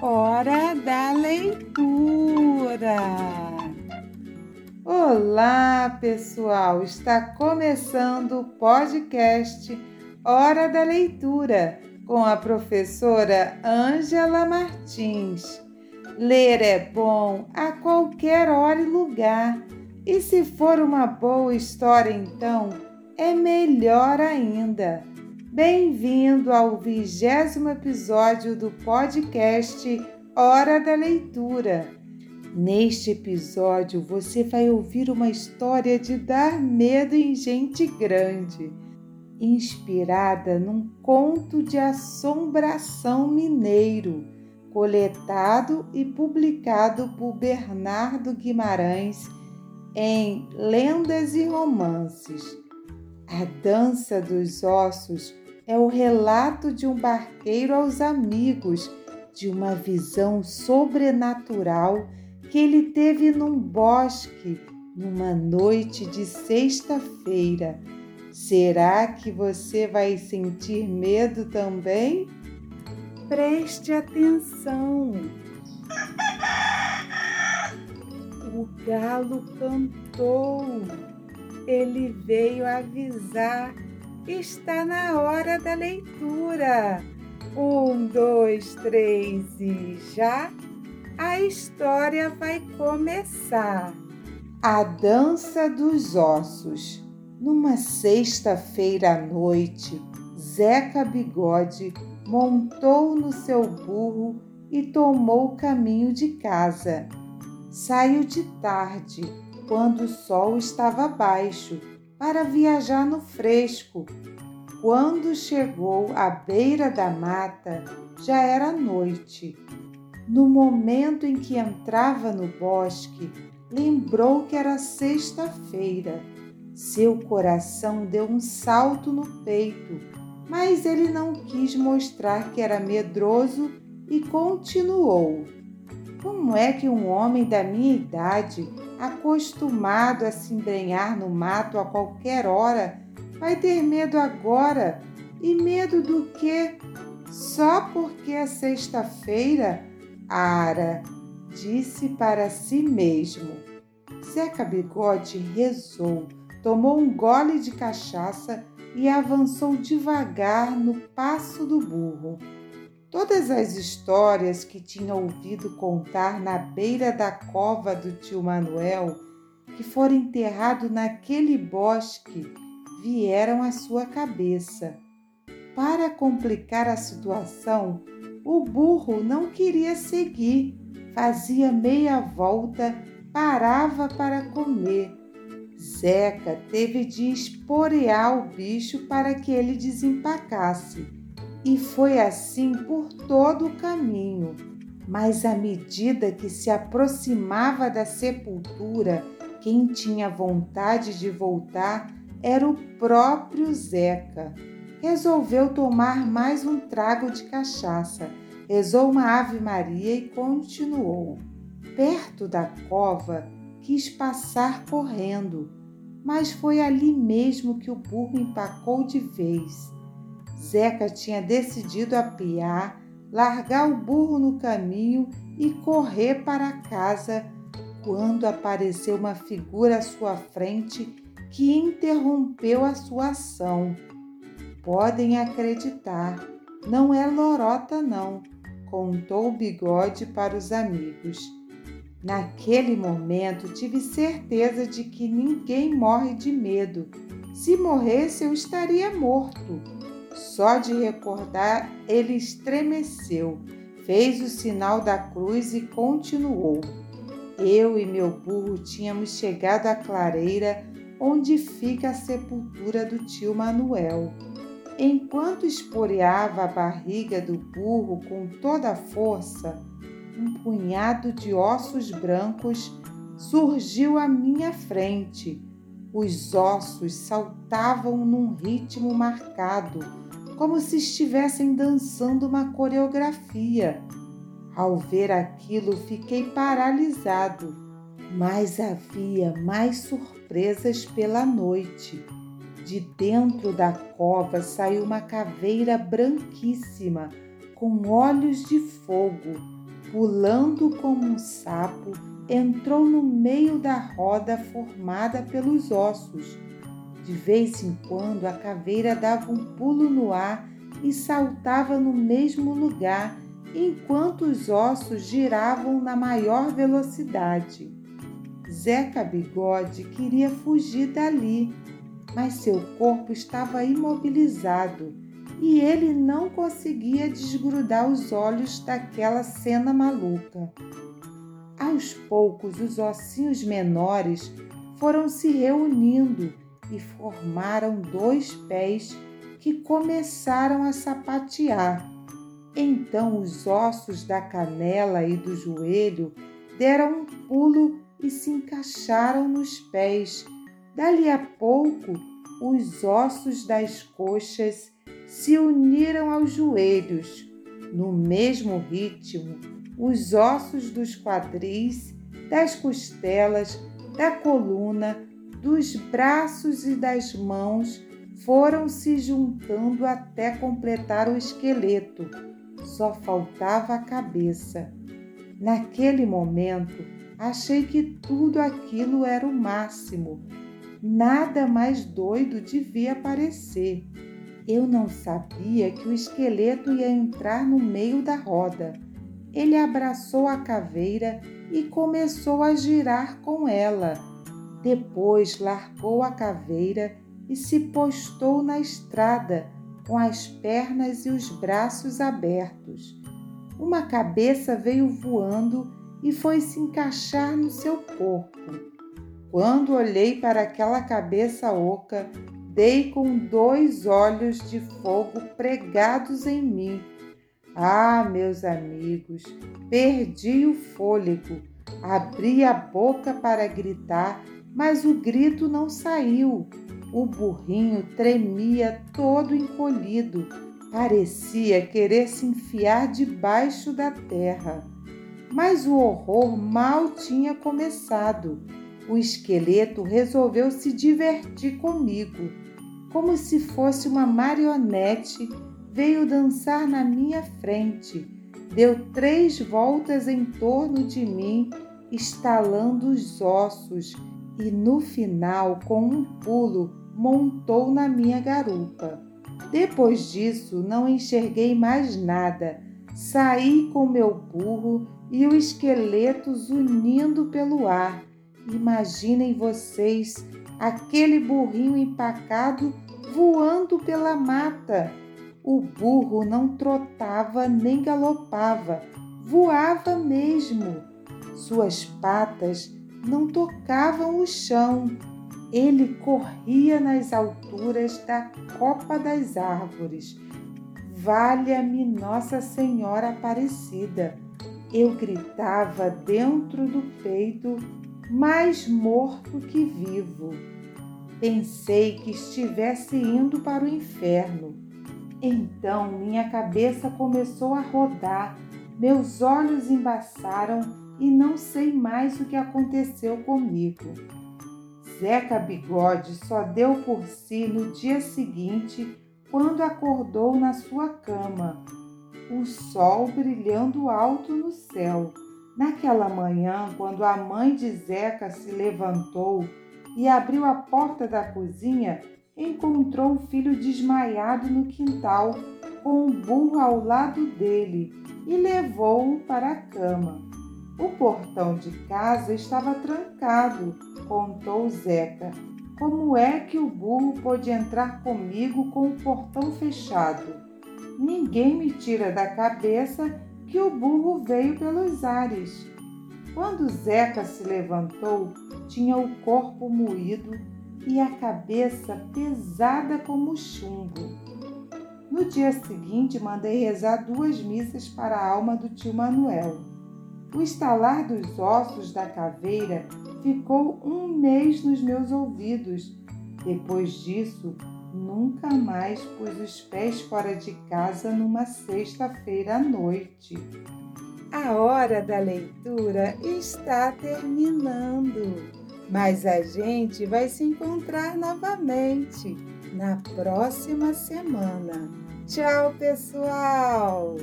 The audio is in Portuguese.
Hora da leitura. Olá, pessoal! Está começando o podcast Hora da Leitura com a professora Ângela Martins. Ler é bom a qualquer hora e lugar, e se for uma boa história, então é melhor ainda. Bem-vindo ao vigésimo episódio do podcast Hora da Leitura. Neste episódio você vai ouvir uma história de dar medo em gente grande, inspirada num conto de assombração mineiro, coletado e publicado por Bernardo Guimarães em Lendas e Romances. A dança dos ossos é o relato de um barqueiro aos amigos de uma visão sobrenatural que ele teve num bosque numa noite de sexta-feira. Será que você vai sentir medo também? Preste atenção. O galo cantou. Ele veio avisar está na hora da leitura. Um, dois, três e já a história vai começar. A Dança dos Ossos. Numa sexta-feira à noite, Zeca Bigode montou no seu burro e tomou o caminho de casa. Saiu de tarde, quando o sol estava baixo para viajar no fresco. Quando chegou à beira da mata, já era noite. No momento em que entrava no bosque, lembrou que era sexta-feira. Seu coração deu um salto no peito, mas ele não quis mostrar que era medroso e continuou. Como é que um homem da minha idade acostumado a se embrenhar no mato a qualquer hora, vai ter medo agora? E medo do quê? Só porque é sexta-feira? Ara, disse para si mesmo. Zeca Bigode rezou, tomou um gole de cachaça e avançou devagar no passo do burro. Todas as histórias que tinha ouvido contar na beira da cova do tio Manuel, que fora enterrado naquele bosque, vieram à sua cabeça. Para complicar a situação, o burro não queria seguir, fazia meia volta, parava para comer. Zeca teve de esporear o bicho para que ele desempacasse e foi assim por todo o caminho. Mas à medida que se aproximava da sepultura, quem tinha vontade de voltar era o próprio Zeca. Resolveu tomar mais um trago de cachaça, rezou uma Ave Maria e continuou. Perto da cova, quis passar correndo, mas foi ali mesmo que o burro empacou de vez. Zeca tinha decidido apiar, largar o burro no caminho e correr para casa quando apareceu uma figura à sua frente que interrompeu a sua ação. Podem acreditar, não é lorota, não, contou o bigode para os amigos. Naquele momento tive certeza de que ninguém morre de medo. Se morresse, eu estaria morto. Só de recordar, ele estremeceu, fez o sinal da cruz e continuou. Eu e meu burro tínhamos chegado à clareira onde fica a sepultura do tio Manuel. Enquanto esporeava a barriga do burro com toda a força, um punhado de ossos brancos surgiu à minha frente. Os ossos saltavam num ritmo marcado como se estivessem dançando uma coreografia. Ao ver aquilo, fiquei paralisado, mas havia mais surpresas pela noite. De dentro da cova saiu uma caveira branquíssima, com olhos de fogo. pulando como um sapo, entrou no meio da roda formada pelos ossos. De vez em quando a caveira dava um pulo no ar e saltava no mesmo lugar, enquanto os ossos giravam na maior velocidade. Zeca Bigode queria fugir dali, mas seu corpo estava imobilizado e ele não conseguia desgrudar os olhos daquela cena maluca. Aos poucos, os ossinhos menores foram se reunindo e formaram dois pés que começaram a sapatear. Então os ossos da canela e do joelho deram um pulo e se encaixaram nos pés. Dali a pouco, os ossos das coxas se uniram aos joelhos. No mesmo ritmo, os ossos dos quadris, das costelas, da coluna, dos braços e das mãos foram se juntando até completar o esqueleto. Só faltava a cabeça. Naquele momento, achei que tudo aquilo era o máximo. Nada mais doido devia parecer. Eu não sabia que o esqueleto ia entrar no meio da roda. Ele abraçou a caveira e começou a girar com ela. Depois largou a caveira e se postou na estrada, com as pernas e os braços abertos. Uma cabeça veio voando e foi se encaixar no seu corpo. Quando olhei para aquela cabeça oca, dei com dois olhos de fogo pregados em mim. Ah, meus amigos, perdi o fôlego. Abri a boca para gritar, mas o grito não saiu. O burrinho tremia todo encolhido, parecia querer se enfiar debaixo da terra. Mas o horror mal tinha começado. O esqueleto resolveu se divertir comigo como se fosse uma marionete, veio dançar na minha frente. Deu três voltas em torno de mim, estalando os ossos, e no final, com um pulo, montou na minha garupa. Depois disso, não enxerguei mais nada. Saí com meu burro e o esqueleto zunindo pelo ar. Imaginem vocês aquele burrinho empacado voando pela mata. O burro não trotava nem galopava, voava mesmo. Suas patas não tocavam o chão. Ele corria nas alturas da copa das árvores. Valha-me Nossa Senhora Aparecida! Eu gritava dentro do peito mais morto que vivo. Pensei que estivesse indo para o inferno. Então minha cabeça começou a rodar, meus olhos embaçaram e não sei mais o que aconteceu comigo. Zeca Bigode só deu por si no dia seguinte, quando acordou na sua cama, o sol brilhando alto no céu Naquela manhã, quando a mãe de Zeca se levantou e abriu a porta da cozinha, encontrou o filho desmaiado no quintal, com um burro ao lado dele, e levou-o para a cama. O portão de casa estava trancado, contou Zeca. Como é que o burro pôde entrar comigo com o portão fechado? Ninguém me tira da cabeça que o burro veio pelos ares. Quando Zeca se levantou, tinha o corpo moído e a cabeça pesada como chumbo. No dia seguinte, mandei rezar duas missas para a alma do tio Manuel. O estalar dos ossos da caveira ficou um mês nos meus ouvidos. Depois disso, Nunca mais pus os pés fora de casa numa sexta-feira à noite. A hora da leitura está terminando, mas a gente vai se encontrar novamente na próxima semana. Tchau, pessoal!